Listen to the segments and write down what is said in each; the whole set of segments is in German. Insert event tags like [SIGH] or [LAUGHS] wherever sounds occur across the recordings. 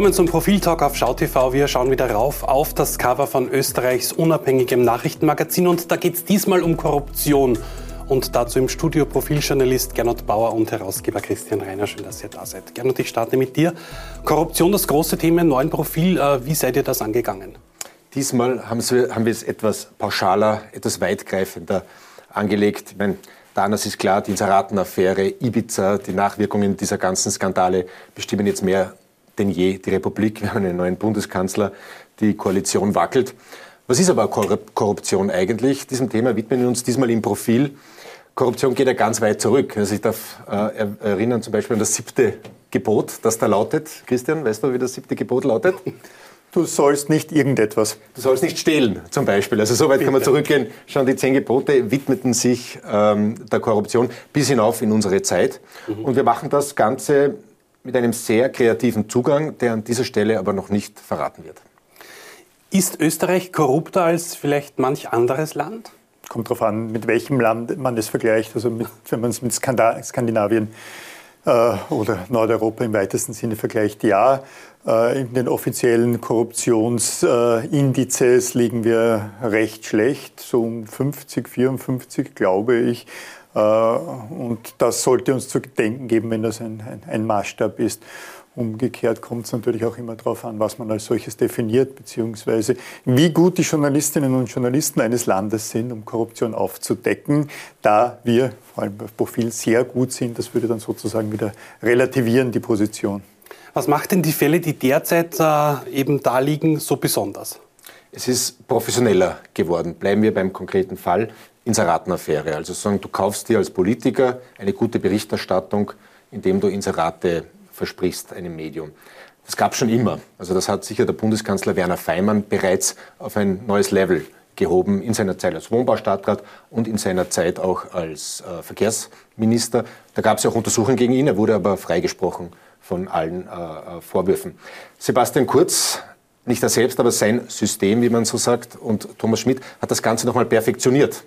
Willkommen zum Profiltalk auf SchauTV. Wir schauen wieder rauf auf das Cover von Österreichs unabhängigem Nachrichtenmagazin und da geht es diesmal um Korruption. Und dazu im Studio Profiljournalist Gernot Bauer und Herausgeber Christian Reiner. Schön, dass ihr da seid. Gernot, ich starte mit dir. Korruption, das große Thema im neuen Profil. Äh, wie seid ihr das angegangen? Diesmal haben wir, es etwas pauschaler, etwas weitgreifender angelegt. Ich meine, Danas ist klar, die Inseratenaffäre, Ibiza, die Nachwirkungen dieser ganzen Skandale bestimmen jetzt mehr denn je die Republik. Wir haben einen neuen Bundeskanzler, die Koalition wackelt. Was ist aber Korruption eigentlich? Diesem Thema widmen wir uns diesmal im Profil. Korruption geht ja ganz weit zurück. Also ich darf äh, erinnern zum Beispiel an das siebte Gebot, das da lautet. Christian, weißt du, wie das siebte Gebot lautet? Du sollst nicht irgendetwas. Du sollst nicht stehlen, zum Beispiel. Also so weit kann man zurückgehen. Schon die zehn Gebote widmeten sich ähm, der Korruption bis hinauf in unsere Zeit. Mhm. Und wir machen das Ganze mit einem sehr kreativen Zugang, der an dieser Stelle aber noch nicht verraten wird. Ist Österreich korrupter als vielleicht manch anderes Land? Kommt darauf an, mit welchem Land man es vergleicht. Also mit, wenn man es mit Skandinavien äh, oder Nordeuropa im weitesten Sinne vergleicht, ja. Äh, in den offiziellen Korruptionsindizes liegen wir recht schlecht, so um 50, 54 glaube ich. Äh, und das sollte uns zu denken geben, wenn das ein, ein, ein Maßstab ist. Umgekehrt kommt es natürlich auch immer darauf an, was man als solches definiert, beziehungsweise wie gut die Journalistinnen und Journalisten eines Landes sind, um Korruption aufzudecken. Da wir, vor allem auf Profil, sehr gut sind, das würde dann sozusagen wieder relativieren, die Position. Was macht denn die Fälle, die derzeit äh, eben da liegen, so besonders? Es ist professioneller geworden. Bleiben wir beim konkreten Fall. Inseratenaffäre. Also sagen, du kaufst dir als Politiker eine gute Berichterstattung, indem du Inserate versprichst einem Medium. Das gab es schon immer. Also das hat sicher der Bundeskanzler Werner Feimann bereits auf ein neues Level gehoben in seiner Zeit als Wohnbaustadtrat und in seiner Zeit auch als äh, Verkehrsminister. Da gab es ja auch Untersuchungen gegen ihn, er wurde aber freigesprochen von allen äh, äh, Vorwürfen. Sebastian Kurz, nicht er selbst, aber sein System, wie man so sagt, und Thomas Schmidt hat das Ganze nochmal perfektioniert.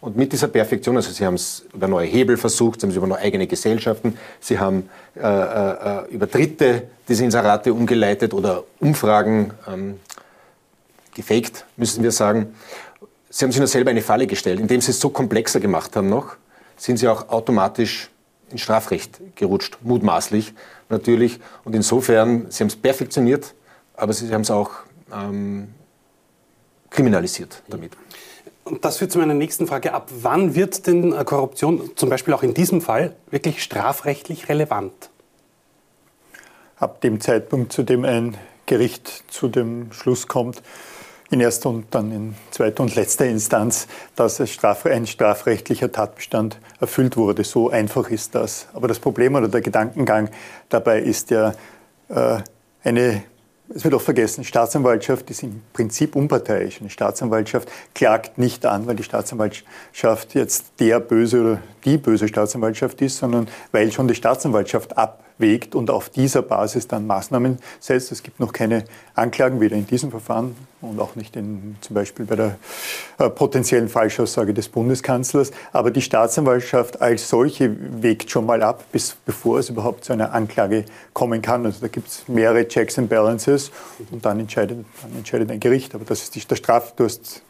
Und mit dieser Perfektion, also Sie haben es über neue Hebel versucht, Sie haben es über neue eigene Gesellschaften, Sie haben äh, äh, über Dritte diese Inserate umgeleitet oder Umfragen ähm, gefaked, müssen wir sagen. Sie haben sich nur selber eine Falle gestellt. Indem Sie es so komplexer gemacht haben noch, sind Sie auch automatisch ins Strafrecht gerutscht, mutmaßlich natürlich. Und insofern, Sie haben es perfektioniert, aber Sie haben es auch ähm, kriminalisiert damit. Und das führt zu meiner nächsten Frage. Ab wann wird denn äh, Korruption, zum Beispiel auch in diesem Fall, wirklich strafrechtlich relevant? Ab dem Zeitpunkt, zu dem ein Gericht zu dem Schluss kommt, in erster und dann in zweiter und letzter Instanz, dass ein strafrechtlicher Tatbestand erfüllt wurde. So einfach ist das. Aber das Problem oder der Gedankengang dabei ist ja äh, eine es wird auch vergessen, Staatsanwaltschaft ist im Prinzip unparteiisch. Eine Staatsanwaltschaft klagt nicht an, weil die Staatsanwaltschaft jetzt der böse oder die böse Staatsanwaltschaft ist, sondern weil schon die Staatsanwaltschaft ab abwägt und auf dieser Basis dann Maßnahmen setzt. Es gibt noch keine Anklagen, weder in diesem Verfahren und auch nicht in, zum Beispiel bei der äh, potenziellen Falschaussage des Bundeskanzlers. Aber die Staatsanwaltschaft als solche wägt schon mal ab, bis, bevor es überhaupt zu einer Anklage kommen kann. Also da gibt es mehrere Checks and Balances und dann entscheidet, dann entscheidet ein Gericht. Aber das ist die, der Straf, du hast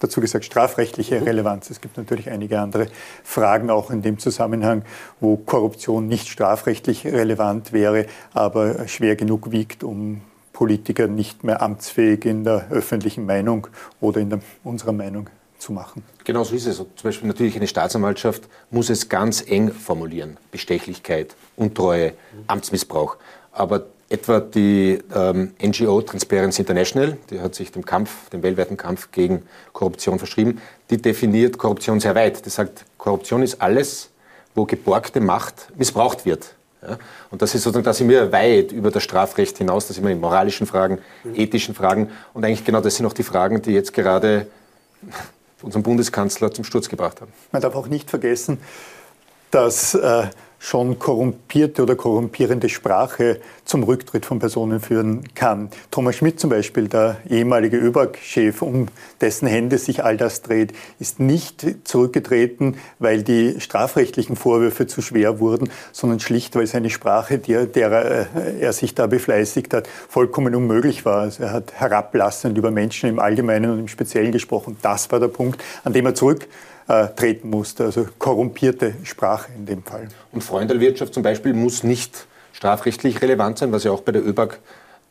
dazu gesagt, strafrechtliche. Relevanz. Es gibt natürlich einige andere Fragen auch in dem Zusammenhang, wo Korruption nicht strafrechtlich relevant wäre, aber schwer genug wiegt, um Politiker nicht mehr amtsfähig in der öffentlichen Meinung oder in der, unserer Meinung zu machen. Genau so ist es. Zum Beispiel natürlich eine Staatsanwaltschaft muss es ganz eng formulieren. Bestechlichkeit, Untreue, Amtsmissbrauch. Aber etwa die ähm, NGO Transparency International, die hat sich dem Kampf, dem weltweiten Kampf gegen Korruption verschrieben, die definiert Korruption sehr weit. Die sagt, Korruption ist alles, wo geborgte Macht missbraucht wird. Ja? Und das ist sozusagen, da sind wir weit über das Strafrecht hinaus, da sind wir in moralischen Fragen, mhm. ethischen Fragen. Und eigentlich genau das sind auch die Fragen, die jetzt gerade [LAUGHS] unseren Bundeskanzler zum Sturz gebracht haben. Man darf auch nicht vergessen, dass äh, schon korrumpierte oder korrumpierende Sprache zum Rücktritt von Personen führen kann. Thomas Schmidt zum Beispiel, der ehemalige ÖBAG-Chef, um dessen Hände sich all das dreht, ist nicht zurückgetreten, weil die strafrechtlichen Vorwürfe zu schwer wurden, sondern schlicht, weil seine Sprache, der, der äh, er sich da befleißigt hat, vollkommen unmöglich war. Also er hat herablassend über Menschen im Allgemeinen und im Speziellen gesprochen. Das war der Punkt, an dem er zurück äh, treten musste. Also korrumpierte Sprache in dem Fall. Und Freundelwirtschaft zum Beispiel muss nicht strafrechtlich relevant sein, was ja auch bei der ÖBAG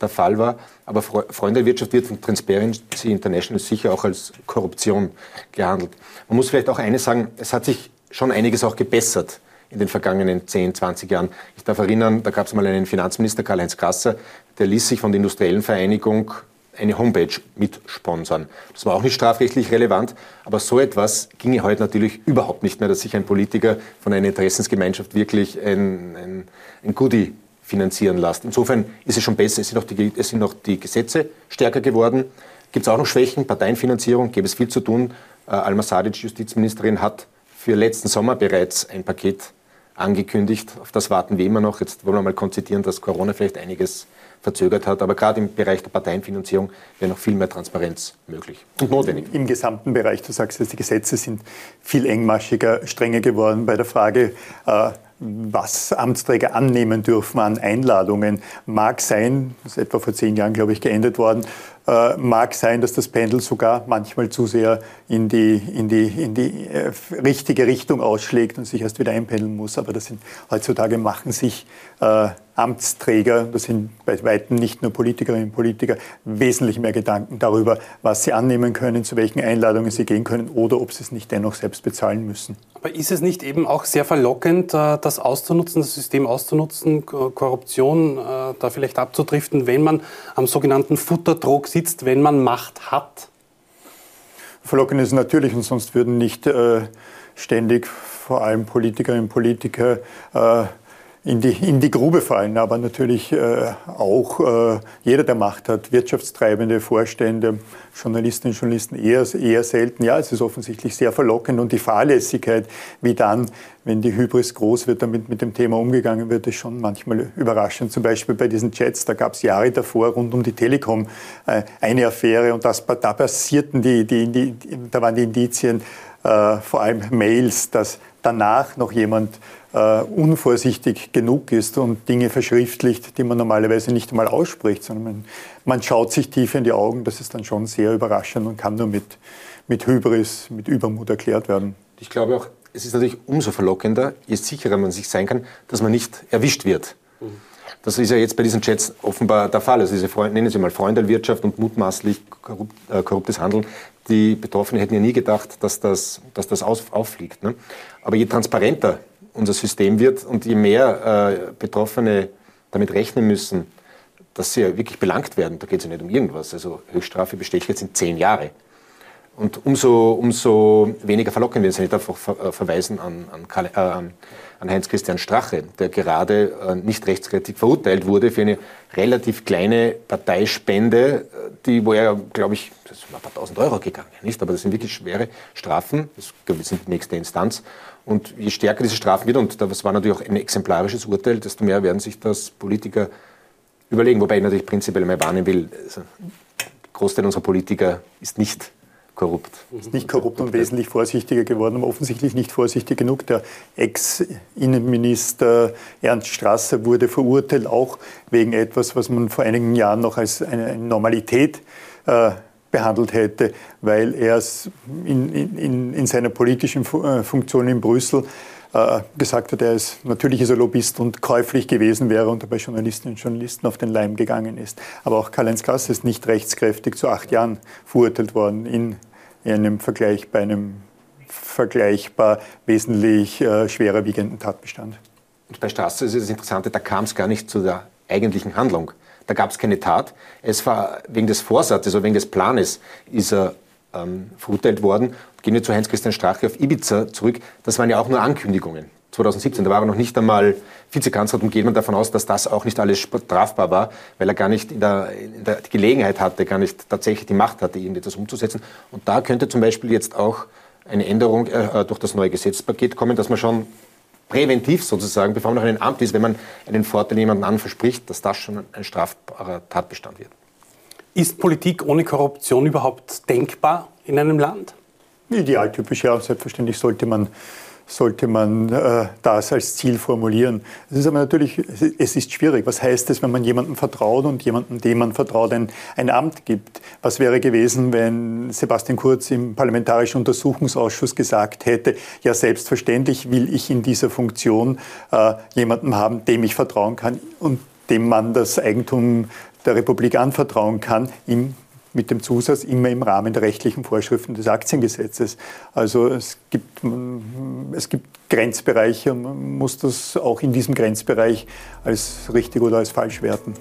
der Fall war. Aber Freundelwirtschaft wird von Transparency International sicher auch als Korruption gehandelt. Man muss vielleicht auch eines sagen, es hat sich schon einiges auch gebessert in den vergangenen 10, 20 Jahren. Ich darf erinnern, da gab es mal einen Finanzminister, Karl-Heinz Krasser, der ließ sich von der Industriellen Vereinigung eine Homepage mitsponsern. Das war auch nicht strafrechtlich relevant, aber so etwas ginge heute natürlich überhaupt nicht mehr, dass sich ein Politiker von einer Interessensgemeinschaft wirklich ein, ein, ein Goodie finanzieren lässt. Insofern ist es schon besser, es sind auch die, es sind auch die Gesetze stärker geworden. Gibt es auch noch Schwächen? Parteienfinanzierung, gäbe es viel zu tun. Äh, Alma Sadic, Justizministerin, hat für letzten Sommer bereits ein Paket angekündigt. Auf das warten wir immer noch. Jetzt wollen wir mal konzitieren, dass Corona vielleicht einiges verzögert hat. Aber gerade im Bereich der Parteienfinanzierung wäre noch viel mehr Transparenz möglich und notwendig. Im gesamten Bereich, du sagst, die Gesetze sind viel engmaschiger, strenger geworden bei der Frage, äh, was Amtsträger annehmen dürfen an Einladungen. Mag sein, das ist etwa vor zehn Jahren, glaube ich, geändert worden, äh, mag sein, dass das Pendel sogar manchmal zu sehr in die, in die, in die äh, richtige Richtung ausschlägt und sich erst wieder einpendeln muss. Aber das sind, heutzutage machen sich äh, Amtsträger, das sind bei weitem nicht nur Politikerinnen und Politiker, wesentlich mehr Gedanken darüber, was sie annehmen können, zu welchen Einladungen sie gehen können oder ob sie es nicht dennoch selbst bezahlen müssen. Ist es nicht eben auch sehr verlockend, äh, das auszunutzen, das System auszunutzen, Korruption äh, da vielleicht abzudriften, wenn man am sogenannten Futterdruck sitzt, wenn man Macht hat? Verlockend ist natürlich und sonst würden nicht äh, ständig vor allem Politikerinnen und Politiker in die, in die Grube fallen, aber natürlich äh, auch äh, jeder, der Macht hat, Wirtschaftstreibende, Vorstände, Journalistinnen und Journalisten eher, eher selten. Ja, es ist offensichtlich sehr verlockend und die Fahrlässigkeit, wie dann, wenn die Hybris groß wird, damit mit dem Thema umgegangen wird, ist schon manchmal überraschend. Zum Beispiel bei diesen Chats, da gab es Jahre davor rund um die Telekom äh, eine Affäre und das, da passierten die, die, die, da waren die Indizien, äh, vor allem Mails, dass danach noch jemand äh, unvorsichtig genug ist und Dinge verschriftlicht, die man normalerweise nicht einmal ausspricht, sondern man, man schaut sich tief in die Augen. Das ist dann schon sehr überraschend und kann nur mit, mit Hybris, mit Übermut erklärt werden. Ich glaube auch, es ist natürlich umso verlockender, je sicherer man sich sein kann, dass man nicht erwischt wird. Das ist ja jetzt bei diesen Chats offenbar der Fall. Also diese Freund, nennen Sie mal Freundelwirtschaft und mutmaßlich korrupt, äh, korruptes Handeln. Die Betroffenen hätten ja nie gedacht, dass das, dass das aus, auffliegt. Ne? Aber je transparenter unser System wird und je mehr äh, Betroffene damit rechnen müssen, dass sie ja wirklich belangt werden, da geht es ja nicht um irgendwas. Also Höchststrafe besteht jetzt in zehn Jahre. Und umso, umso weniger verlockend werden sie nicht einfach ver, äh, verweisen an, an, äh, an Heinz-Christian Strache, der gerade äh, nicht rechtskräftig verurteilt wurde für eine relativ kleine Parteispende, äh, die, wo er, glaube ich, das ist ein paar tausend Euro gegangen, nicht? Aber das sind wirklich schwere Strafen. Das sind die nächste Instanz. Und je stärker diese Strafen wird, und das war natürlich auch ein exemplarisches Urteil, desto mehr werden sich das Politiker überlegen. Wobei ich natürlich prinzipiell mal warnen will, also, Großteil unserer Politiker ist nicht korrupt. Ist nicht korrupt und wesentlich vorsichtiger geworden, aber offensichtlich nicht vorsichtig genug. Der Ex-Innenminister Ernst Strasser wurde verurteilt, auch wegen etwas, was man vor einigen Jahren noch als eine Normalität äh, behandelt hätte, weil er in, in, in seiner politischen äh, Funktion in Brüssel äh, gesagt hat, er ist natürlich ist er Lobbyist und käuflich gewesen wäre und dabei Journalistinnen und Journalisten auf den Leim gegangen ist. Aber auch Karl-Heinz Gass ist nicht rechtskräftig zu acht Jahren verurteilt worden in, in einem Vergleich bei einem vergleichbar wesentlich äh, schwerer Tatbestand. Und bei Straße ist das Interessante, da kam es gar nicht zu der eigentlichen Handlung. Da gab es keine Tat. Es war wegen des Vorsatzes oder wegen des Planes ist er ähm, verurteilt worden. Gehen wir zu Heinz-Christian Strache auf Ibiza zurück. Das waren ja auch nur Ankündigungen. 2017, da war er noch nicht einmal Vizekanzler und geht man davon aus, dass das auch nicht alles strafbar war, weil er gar nicht in der, in der die Gelegenheit hatte, gar nicht tatsächlich die Macht hatte, irgendetwas umzusetzen. Und da könnte zum Beispiel jetzt auch eine Änderung äh, durch das neue Gesetzpaket kommen, dass man schon präventiv sozusagen, bevor man noch in einem Amt ist, wenn man einen Vorteil jemandem an verspricht, dass das schon ein strafbarer Tatbestand wird. Ist Politik ohne Korruption überhaupt denkbar in einem Land? Idealtypisch, ja. Selbstverständlich sollte man sollte man äh, das als Ziel formulieren. Es ist aber natürlich, es ist schwierig. Was heißt es, wenn man jemandem vertraut und jemandem, dem man vertraut, ein, ein Amt gibt? Was wäre gewesen, wenn Sebastian Kurz im Parlamentarischen Untersuchungsausschuss gesagt hätte, ja selbstverständlich will ich in dieser Funktion äh, jemanden haben, dem ich vertrauen kann und dem man das Eigentum der Republik anvertrauen kann, ihm mit dem Zusatz immer im Rahmen der rechtlichen Vorschriften des Aktiengesetzes. Also es gibt, es gibt Grenzbereiche und man muss das auch in diesem Grenzbereich als richtig oder als falsch werten.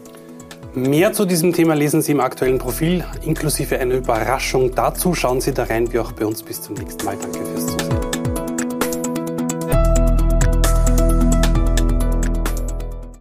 Mehr zu diesem Thema lesen Sie im aktuellen Profil, inklusive einer Überraschung dazu. Schauen Sie da rein, wie auch bei uns. Bis zum nächsten Mal. Danke fürs Zusehen.